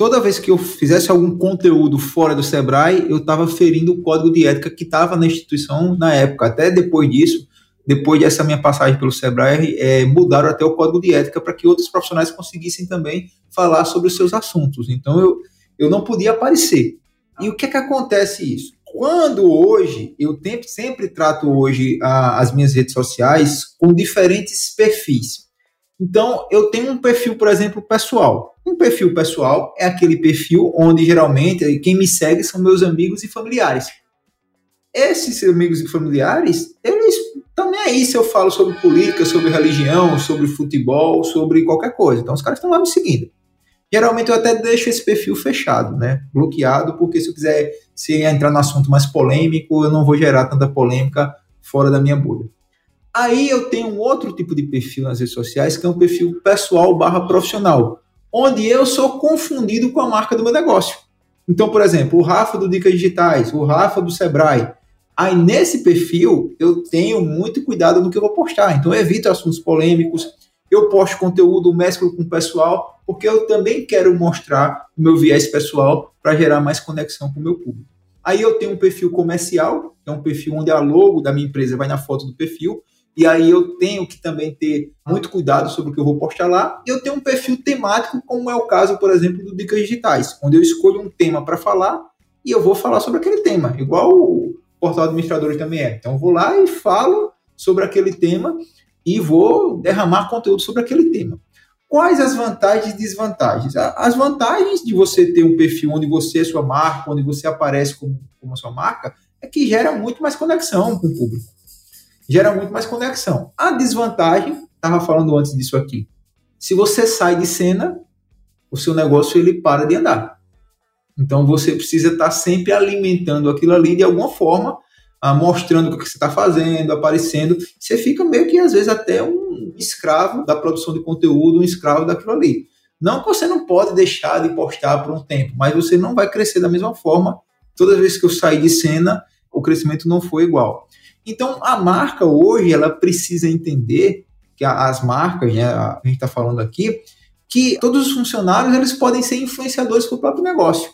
toda vez que eu fizesse algum conteúdo fora do Sebrae, eu estava ferindo o código de ética que estava na instituição na época. Até depois disso, depois dessa minha passagem pelo Sebrae, é, mudaram até o código de ética para que outros profissionais conseguissem também falar sobre os seus assuntos. Então eu, eu não podia aparecer. E o que é que acontece isso? Quando hoje, eu sempre trato hoje a, as minhas redes sociais com diferentes perfis. Então, eu tenho um perfil, por exemplo, pessoal. Um perfil pessoal é aquele perfil onde geralmente quem me segue são meus amigos e familiares. Esses amigos e familiares, eles nem aí se eu falo sobre política, sobre religião, sobre futebol, sobre qualquer coisa. Então, os caras estão lá me seguindo. Geralmente eu até deixo esse perfil fechado, né? Bloqueado, porque se eu quiser se entrar no assunto mais polêmico, eu não vou gerar tanta polêmica fora da minha bolha. Aí eu tenho um outro tipo de perfil nas redes sociais, que é um perfil pessoal barra profissional, onde eu sou confundido com a marca do meu negócio. Então, por exemplo, o Rafa do Dicas Digitais, o Rafa do Sebrae. Aí nesse perfil eu tenho muito cuidado no que eu vou postar. Então eu evito assuntos polêmicos, eu posto conteúdo mesclo com o pessoal, porque eu também quero mostrar o meu viés pessoal para gerar mais conexão com o meu público. Aí eu tenho um perfil comercial, que é um perfil onde a logo da minha empresa vai na foto do perfil, e aí eu tenho que também ter muito cuidado sobre o que eu vou postar lá. E eu tenho um perfil temático, como é o caso, por exemplo, do Dicas Digitais, onde eu escolho um tema para falar e eu vou falar sobre aquele tema, igual o portal administradores também é. Então eu vou lá e falo sobre aquele tema e vou derramar conteúdo sobre aquele tema. Quais as vantagens e desvantagens? As vantagens de você ter um perfil onde você é sua marca, onde você aparece como, como a sua marca, é que gera muito mais conexão com o público. Gera muito mais conexão. A desvantagem, estava falando antes disso aqui, se você sai de cena, o seu negócio ele para de andar. Então você precisa estar sempre alimentando aquilo ali de alguma forma ah, mostrando o que você está fazendo, aparecendo. Você fica meio que, às vezes, até um escravo da produção de conteúdo, um escravo daquilo ali. Não que você não pode deixar de postar por um tempo, mas você não vai crescer da mesma forma. Todas as vezes que eu saí de cena, o crescimento não foi igual. Então, a marca hoje, ela precisa entender que as marcas, né, a gente está falando aqui, que todos os funcionários eles podem ser influenciadores para o próprio negócio.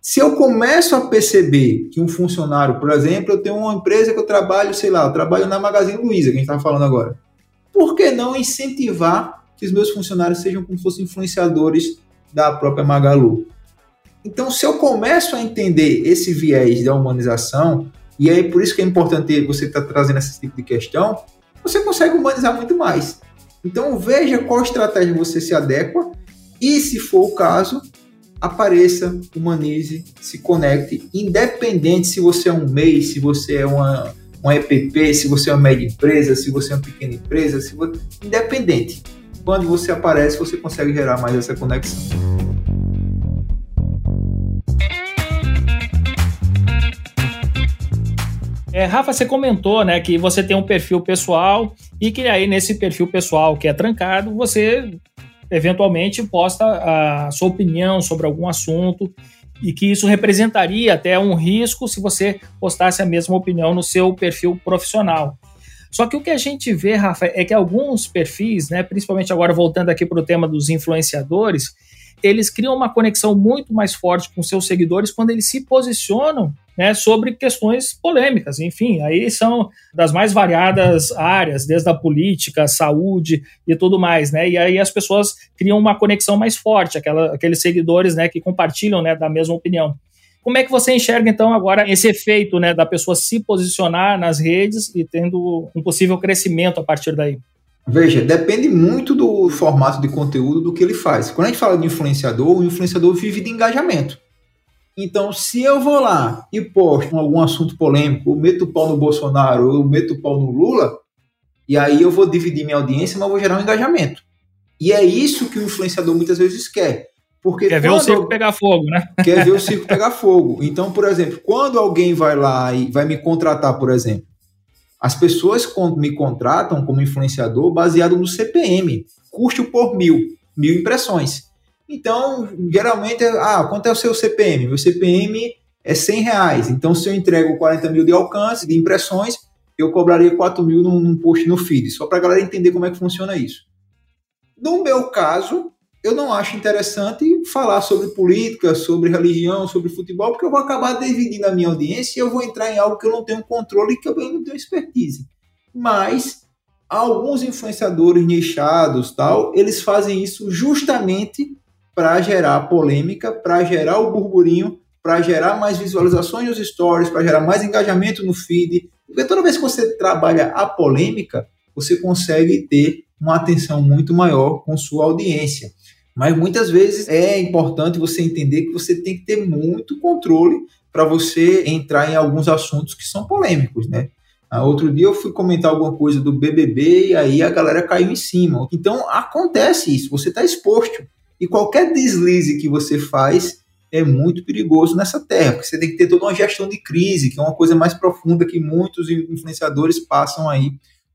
Se eu começo a perceber que um funcionário, por exemplo, eu tenho uma empresa que eu trabalho, sei lá, eu trabalho na Magazine Luiza, que a gente está falando agora. Por que não incentivar que os meus funcionários sejam como se fossem influenciadores da própria Magalu? Então, se eu começo a entender esse viés da humanização, e aí por isso que é importante você estar tá trazendo esse tipo de questão, você consegue humanizar muito mais. Então, veja qual estratégia você se adequa e, se for o caso, apareça, humanize, se conecte, independente se você é um MEI, se você é uma, uma EPP, se você é uma média empresa, se você é uma pequena empresa, se você... independente. Quando você aparece, você consegue gerar mais essa conexão. É, Rafa, você comentou né, que você tem um perfil pessoal e que aí nesse perfil pessoal que é trancado, você eventualmente posta a sua opinião sobre algum assunto e que isso representaria até um risco se você postasse a mesma opinião no seu perfil profissional. Só que o que a gente vê, Rafa, é que alguns perfis, né, principalmente agora voltando aqui para o tema dos influenciadores, eles criam uma conexão muito mais forte com seus seguidores quando eles se posicionam né, sobre questões polêmicas. Enfim, aí são das mais variadas áreas, desde a política, saúde e tudo mais, né? E aí as pessoas criam uma conexão mais forte, aquela, aqueles seguidores, né, que compartilham, né, da mesma opinião. Como é que você enxerga então agora esse efeito, né, da pessoa se posicionar nas redes e tendo um possível crescimento a partir daí? Veja, depende muito do formato de conteúdo do que ele faz. Quando a gente fala de influenciador, o influenciador vive de engajamento. Então, se eu vou lá e posto algum assunto polêmico, eu meto o pau no Bolsonaro, eu meto o pau no Lula, e aí eu vou dividir minha audiência, mas vou gerar um engajamento. E é isso que o influenciador muitas vezes quer. Porque quer ver o circo pegar fogo, né? Quer ver o circo pegar fogo. Então, por exemplo, quando alguém vai lá e vai me contratar, por exemplo, as pessoas me contratam como influenciador baseado no CPM, custo por mil, mil impressões. Então, geralmente, ah, quanto é o seu CPM? Meu CPM é 100 reais. Então, se eu entrego 40 mil de alcance, de impressões, eu cobraria 4 mil num, num post no feed, só para a galera entender como é que funciona isso. No meu caso, eu não acho interessante falar sobre política, sobre religião, sobre futebol, porque eu vou acabar dividindo a minha audiência e eu vou entrar em algo que eu não tenho controle e que eu não tenho expertise. Mas alguns influenciadores nichados, tal, eles fazem isso justamente para gerar polêmica, para gerar o burburinho, para gerar mais visualizações nos stories, para gerar mais engajamento no feed. Porque toda vez que você trabalha a polêmica, você consegue ter uma atenção muito maior com sua audiência. Mas muitas vezes é importante você entender que você tem que ter muito controle para você entrar em alguns assuntos que são polêmicos, né? Ah, outro dia eu fui comentar alguma coisa do BBB e aí a galera caiu em cima. Então acontece isso, você está exposto. E qualquer deslize que você faz é muito perigoso nessa terra, porque você tem que ter toda uma gestão de crise, que é uma coisa mais profunda que muitos influenciadores passam aí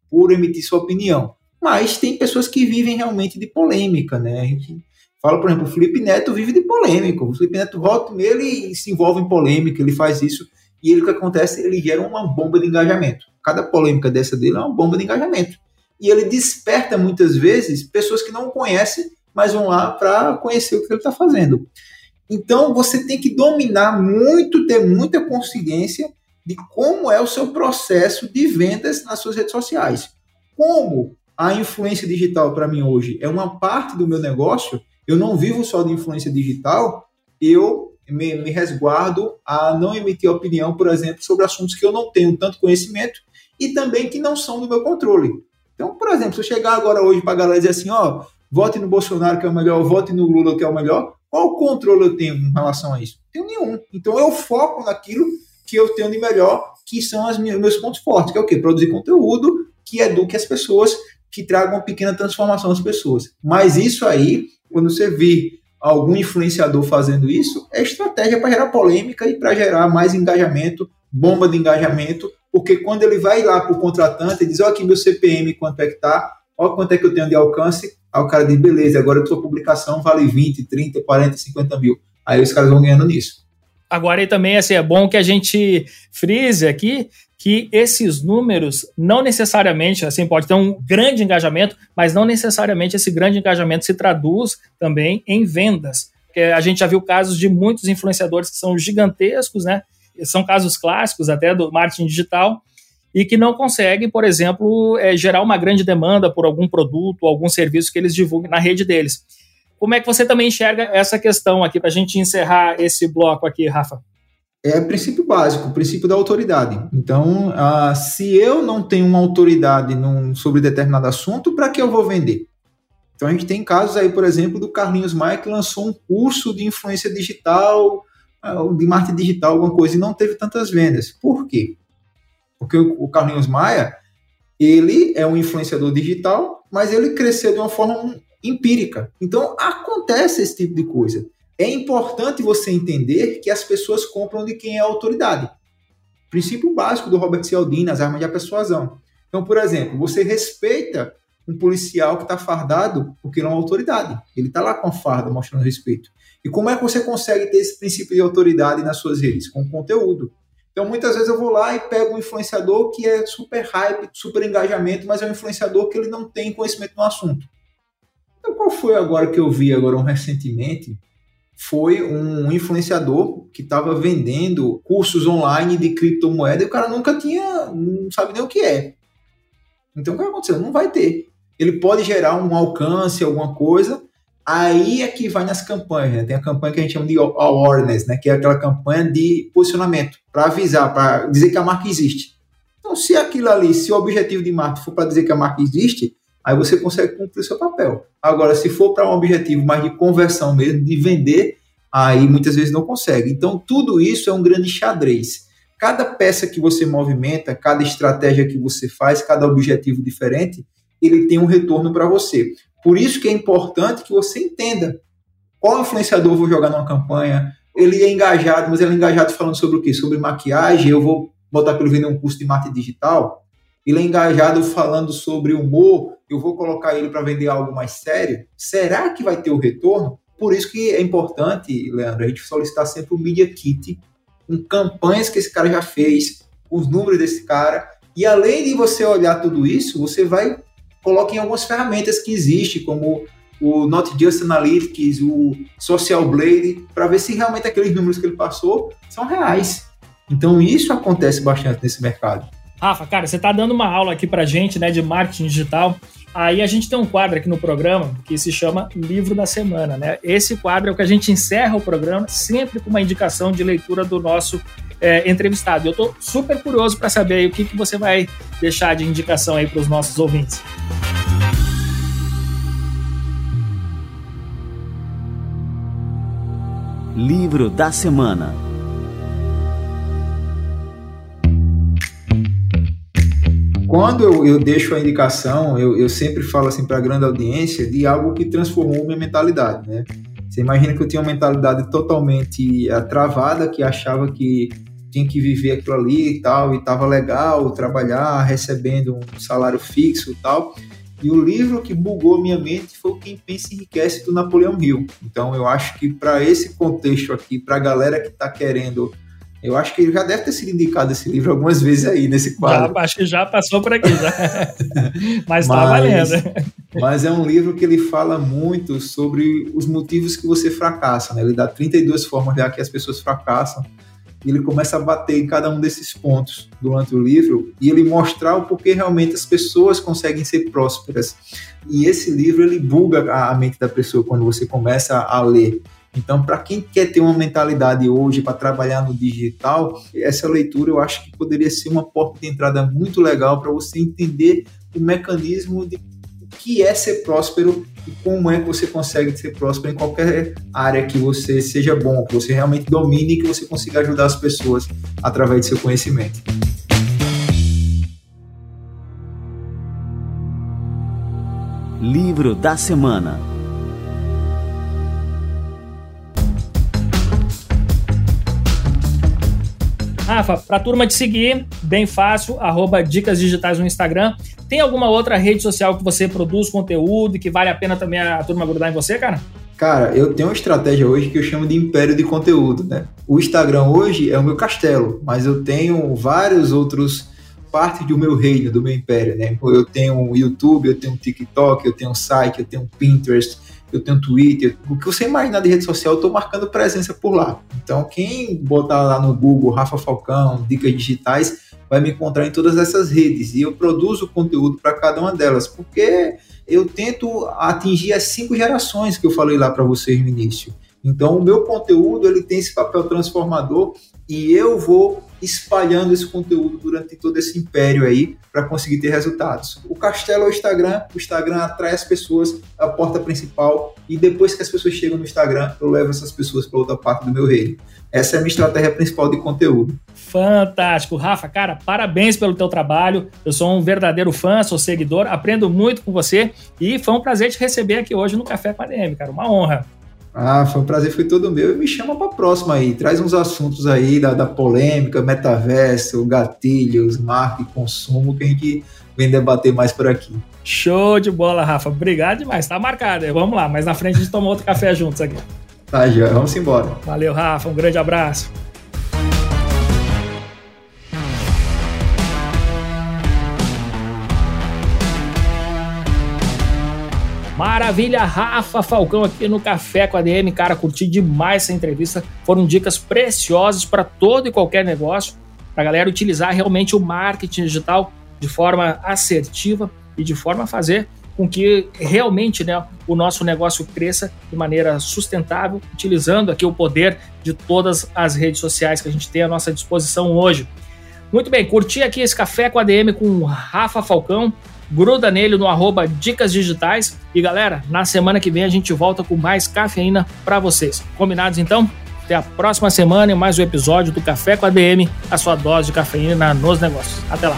por emitir sua opinião. Mas tem pessoas que vivem realmente de polêmica, né? A gente fala, por exemplo, o Felipe Neto vive de polêmica. O Felipe Neto volta nele e se envolve em polêmica, ele faz isso. E ele, o que acontece? Ele gera uma bomba de engajamento. Cada polêmica dessa dele é uma bomba de engajamento. E ele desperta muitas vezes pessoas que não conhecem, mas vão lá para conhecer o que ele está fazendo. Então você tem que dominar muito, ter muita consciência de como é o seu processo de vendas nas suas redes sociais. Como a influência digital para mim hoje é uma parte do meu negócio, eu não vivo só de influência digital, eu me, me, resguardo a não emitir opinião, por exemplo, sobre assuntos que eu não tenho tanto conhecimento e também que não são do meu controle. Então, por exemplo, se eu chegar agora hoje para a galera dizer assim, ó, vote no Bolsonaro que é o melhor, vote no Lula que é o melhor, qual controle eu tenho em relação a isso? Tenho nenhum. Então eu foco naquilo que eu tenho de melhor, que são os meus pontos fortes, que é o quê? Produzir conteúdo que eduque as pessoas que traga uma pequena transformação às pessoas. Mas isso aí, quando você vê algum influenciador fazendo isso, é estratégia para gerar polêmica e para gerar mais engajamento, bomba de engajamento, porque quando ele vai lá para o contratante e diz, olha aqui meu CPM, quanto é que tá, olha quanto é que eu tenho de alcance, aí o cara diz, beleza, agora a tua publicação vale 20, 30, 40, 50 mil. Aí os caras vão ganhando nisso. Agora, e também assim, é bom que a gente frise aqui que esses números não necessariamente, assim, pode ter um grande engajamento, mas não necessariamente esse grande engajamento se traduz também em vendas. Porque a gente já viu casos de muitos influenciadores que são gigantescos, né? São casos clássicos até do marketing digital e que não conseguem, por exemplo, é, gerar uma grande demanda por algum produto, algum serviço que eles divulguem na rede deles. Como é que você também enxerga essa questão aqui para a gente encerrar esse bloco aqui, Rafa? é princípio básico, o princípio da autoridade. Então, uh, se eu não tenho uma autoridade num, sobre determinado assunto, para que eu vou vender? Então, a gente tem casos aí, por exemplo, do Carlinhos Maia, que lançou um curso de influência digital, uh, de marketing digital, alguma coisa, e não teve tantas vendas. Por quê? Porque o, o Carlinhos Maia, ele é um influenciador digital, mas ele cresceu de uma forma empírica. Então, acontece esse tipo de coisa é importante você entender que as pessoas compram de quem é autoridade. Princípio básico do Robert Cialdini, as armas de persuasão. Então, por exemplo, você respeita um policial que está fardado porque ele é uma autoridade. Ele está lá com a farda mostrando respeito. E como é que você consegue ter esse princípio de autoridade nas suas redes? Com conteúdo. Então, muitas vezes eu vou lá e pego um influenciador que é super hype, super engajamento, mas é um influenciador que ele não tem conhecimento no assunto. Então, qual foi agora que eu vi agora um recentemente foi um influenciador que estava vendendo cursos online de criptomoeda e o cara nunca tinha, não sabe nem o que é. Então o que aconteceu? Não vai ter. Ele pode gerar um alcance, alguma coisa, aí é que vai nas campanhas. Né? Tem a campanha que a gente chama de awareness, né? que é aquela campanha de posicionamento, para avisar, para dizer que a marca existe. Então, se aquilo ali, se o objetivo de marketing for para dizer que a marca existe, aí você consegue cumprir seu papel. Agora, se for para um objetivo mais de conversão mesmo, de vender, aí muitas vezes não consegue. Então, tudo isso é um grande xadrez. Cada peça que você movimenta, cada estratégia que você faz, cada objetivo diferente, ele tem um retorno para você. Por isso que é importante que você entenda qual influenciador eu vou jogar numa campanha. Ele é engajado, mas ele é engajado falando sobre o quê? Sobre maquiagem. Eu vou botar para ele vender um curso de marketing digital ele é engajado falando sobre humor, eu vou colocar ele para vender algo mais sério, será que vai ter o retorno? Por isso que é importante, Leandro, a gente solicitar sempre o Media Kit, com campanhas que esse cara já fez, os números desse cara, e além de você olhar tudo isso, você vai colocar em algumas ferramentas que existem, como o Not Just Analytics, o Social Blade, para ver se realmente aqueles números que ele passou são reais. Então isso acontece bastante nesse mercado. Rafa, cara, você está dando uma aula aqui pra gente, né, de marketing digital. Aí a gente tem um quadro aqui no programa que se chama Livro da Semana, né? Esse quadro é o que a gente encerra o programa sempre com uma indicação de leitura do nosso é, entrevistado. Eu estou super curioso para saber aí o que, que você vai deixar de indicação aí para os nossos ouvintes. Livro da Semana Quando eu, eu deixo a indicação, eu, eu sempre falo assim para a grande audiência de algo que transformou minha mentalidade, né? Você imagina que eu tinha uma mentalidade totalmente uh, travada, que achava que tinha que viver aquilo ali e tal, e estava legal trabalhar recebendo um salário fixo e tal. E o livro que bugou minha mente foi o Quem Pensa Enriquece do Napoleão Hill. Então eu acho que para esse contexto aqui, para a galera que está querendo eu acho que ele já deve ter sido indicado esse livro algumas vezes aí nesse quadro. Já, acho que já passou por aqui, já. mas está valendo. Mas é um livro que ele fala muito sobre os motivos que você fracassa. Né? Ele dá 32 formas já que as pessoas fracassam. E ele começa a bater em cada um desses pontos durante o livro e ele mostrar o porquê realmente as pessoas conseguem ser prósperas. E esse livro ele buga a mente da pessoa quando você começa a ler. Então, para quem quer ter uma mentalidade hoje para trabalhar no digital, essa leitura eu acho que poderia ser uma porta de entrada muito legal para você entender o mecanismo de o que é ser próspero e como é que você consegue ser próspero em qualquer área que você seja bom, que você realmente domine e que você consiga ajudar as pessoas através do seu conhecimento. Livro da Semana Rafa, para a turma te seguir, bem fácil, arroba Dicas Digitais no Instagram. Tem alguma outra rede social que você produz conteúdo e que vale a pena também a turma grudar em você, cara? Cara, eu tenho uma estratégia hoje que eu chamo de império de conteúdo, né? O Instagram hoje é o meu castelo, mas eu tenho vários outros partes do meu reino, do meu império, né? Eu tenho o YouTube, eu tenho o TikTok, eu tenho o site, eu tenho o Pinterest, eu tenho Twitter, o que você imaginar de rede social, eu estou marcando presença por lá. Então, quem botar lá no Google Rafa Falcão, dicas digitais, vai me encontrar em todas essas redes. E eu produzo conteúdo para cada uma delas, porque eu tento atingir as cinco gerações que eu falei lá para vocês no início. Então, o meu conteúdo ele tem esse papel transformador e eu vou espalhando esse conteúdo durante todo esse império aí para conseguir ter resultados. O castelo é o Instagram, o Instagram atrai as pessoas à porta principal e depois que as pessoas chegam no Instagram, eu levo essas pessoas para outra parte do meu reino. Essa é a minha estratégia principal de conteúdo. Fantástico, Rafa, cara, parabéns pelo teu trabalho. Eu sou um verdadeiro fã, sou seguidor, aprendo muito com você e foi um prazer te receber aqui hoje no Café com a DM, cara, uma honra. Ah, foi um prazer, foi todo meu. E me chama para próxima aí. Traz uns assuntos aí da, da polêmica, metaverso, gatilhos, marca e consumo que a gente vem debater mais por aqui. Show de bola, Rafa. Obrigado demais. Tá marcado. Vamos lá, mas na frente a gente toma outro café juntos aqui. Tá, já. Vamos embora. Valeu, Rafa. Um grande abraço. Maravilha, Rafa Falcão aqui no Café com a DM. Cara, curti demais essa entrevista. Foram dicas preciosas para todo e qualquer negócio, para a galera utilizar realmente o marketing digital de forma assertiva e de forma a fazer com que realmente né, o nosso negócio cresça de maneira sustentável, utilizando aqui o poder de todas as redes sociais que a gente tem à nossa disposição hoje. Muito bem, curti aqui esse café com a DM com Rafa Falcão gruda nele no arroba Dicas Digitais. E galera, na semana que vem a gente volta com mais cafeína para vocês. Combinados então? Até a próxima semana e mais um episódio do Café com a DM, a sua dose de cafeína nos negócios. Até lá!